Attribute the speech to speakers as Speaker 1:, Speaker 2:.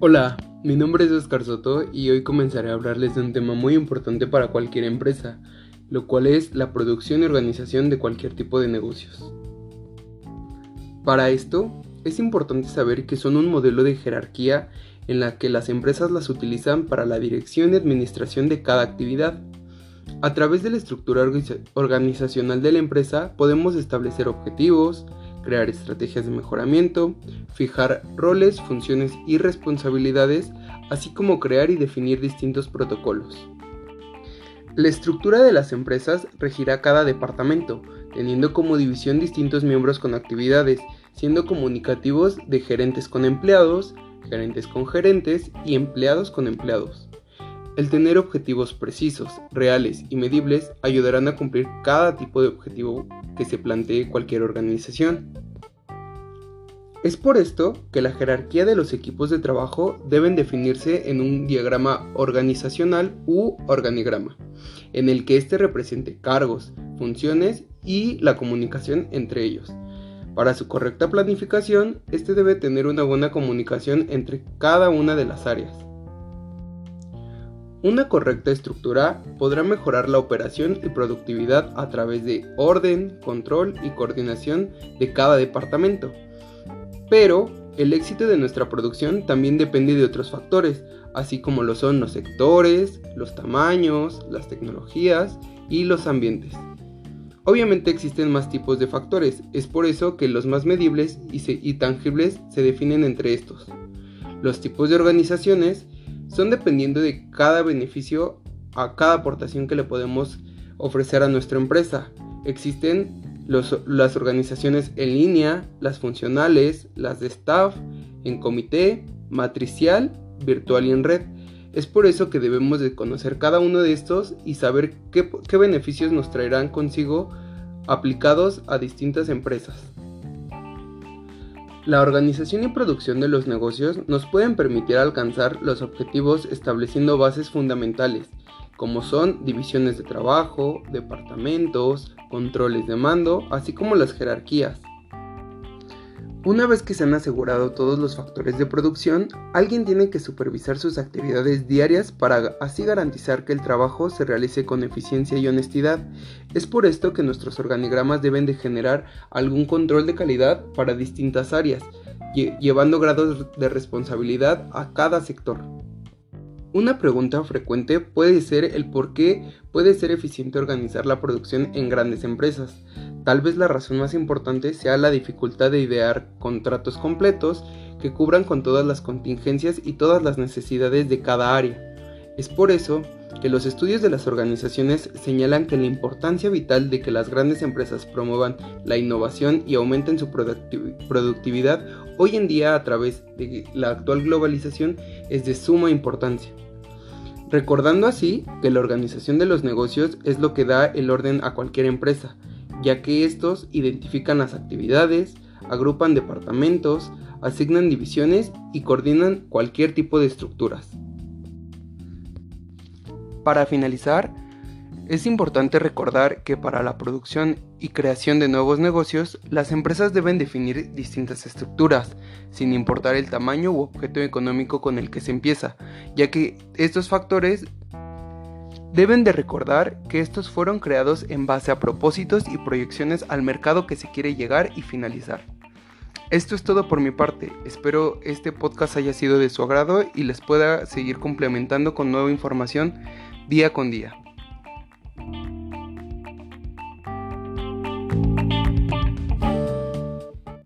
Speaker 1: Hola, mi nombre es Oscar Soto y hoy comenzaré a hablarles de un tema muy importante para cualquier empresa, lo cual es la producción y organización de cualquier tipo de negocios. Para esto, es importante saber que son un modelo de jerarquía en la que las empresas las utilizan para la dirección y administración de cada actividad. A través de la estructura organizacional de la empresa podemos establecer objetivos, crear estrategias de mejoramiento, fijar roles, funciones y responsabilidades, así como crear y definir distintos protocolos. La estructura de las empresas regirá cada departamento, teniendo como división distintos miembros con actividades, siendo comunicativos de gerentes con empleados, gerentes con gerentes y empleados con empleados. El tener objetivos precisos, reales y medibles ayudarán a cumplir cada tipo de objetivo que se plantee cualquier organización. Es por esto que la jerarquía de los equipos de trabajo deben definirse en un diagrama organizacional u organigrama, en el que éste represente cargos, funciones y la comunicación entre ellos. Para su correcta planificación, este debe tener una buena comunicación entre cada una de las áreas. Una correcta estructura podrá mejorar la operación y productividad a través de orden, control y coordinación de cada departamento. Pero el éxito de nuestra producción también depende de otros factores, así como lo son los sectores, los tamaños, las tecnologías y los ambientes. Obviamente existen más tipos de factores, es por eso que los más medibles y, tangibles se definen entre estos. Los tipos de organizaciones son dependiendo de cada beneficio a cada aportación que le podemos ofrecer a nuestra empresa. Existen las organizaciones en línea, las funcionales, las de staff, en comité, matricial, virtual y en red. Es por eso que debemos de conocer cada uno de estos y saber qué, qué beneficios nos traerán consigo aplicados a distintas empresas. La organización y producción de los negocios nos pueden permitir alcanzar los objetivos estableciendo bases fundamentales, como son divisiones de trabajo, departamentos, controles de mando, así como las jerarquías. Una vez que se han asegurado todos los factores de producción, alguien tiene que supervisar sus actividades diarias para así garantizar que el trabajo se realice con eficiencia y honestidad. Es por esto que nuestros organigramas deben de generar algún control de calidad para distintas áreas, llevando grados de responsabilidad a cada sector. Una pregunta frecuente puede ser el por qué puede ser eficiente organizar la producción en grandes empresas. Tal vez la razón más importante sea la dificultad de idear contratos completos que cubran con todas las contingencias y todas las necesidades de cada área. Es por eso que los estudios de las organizaciones señalan que la importancia vital de que las grandes empresas promuevan la innovación y aumenten su productividad hoy en día a través de la actual globalización es de suma importancia. Recordando así que la organización de los negocios es lo que da el orden a cualquier empresa, ya que estos identifican las actividades, agrupan departamentos, asignan divisiones y coordinan cualquier tipo de estructuras. Para finalizar, es importante recordar que para la producción y creación de nuevos negocios, las empresas deben definir distintas estructuras, sin importar el tamaño u objeto económico con el que se empieza, ya que estos factores deben de recordar que estos fueron creados en base a propósitos y proyecciones al mercado que se quiere llegar y finalizar. Esto es todo por mi parte, espero este podcast haya sido de su agrado y les pueda seguir complementando con nueva información día con día.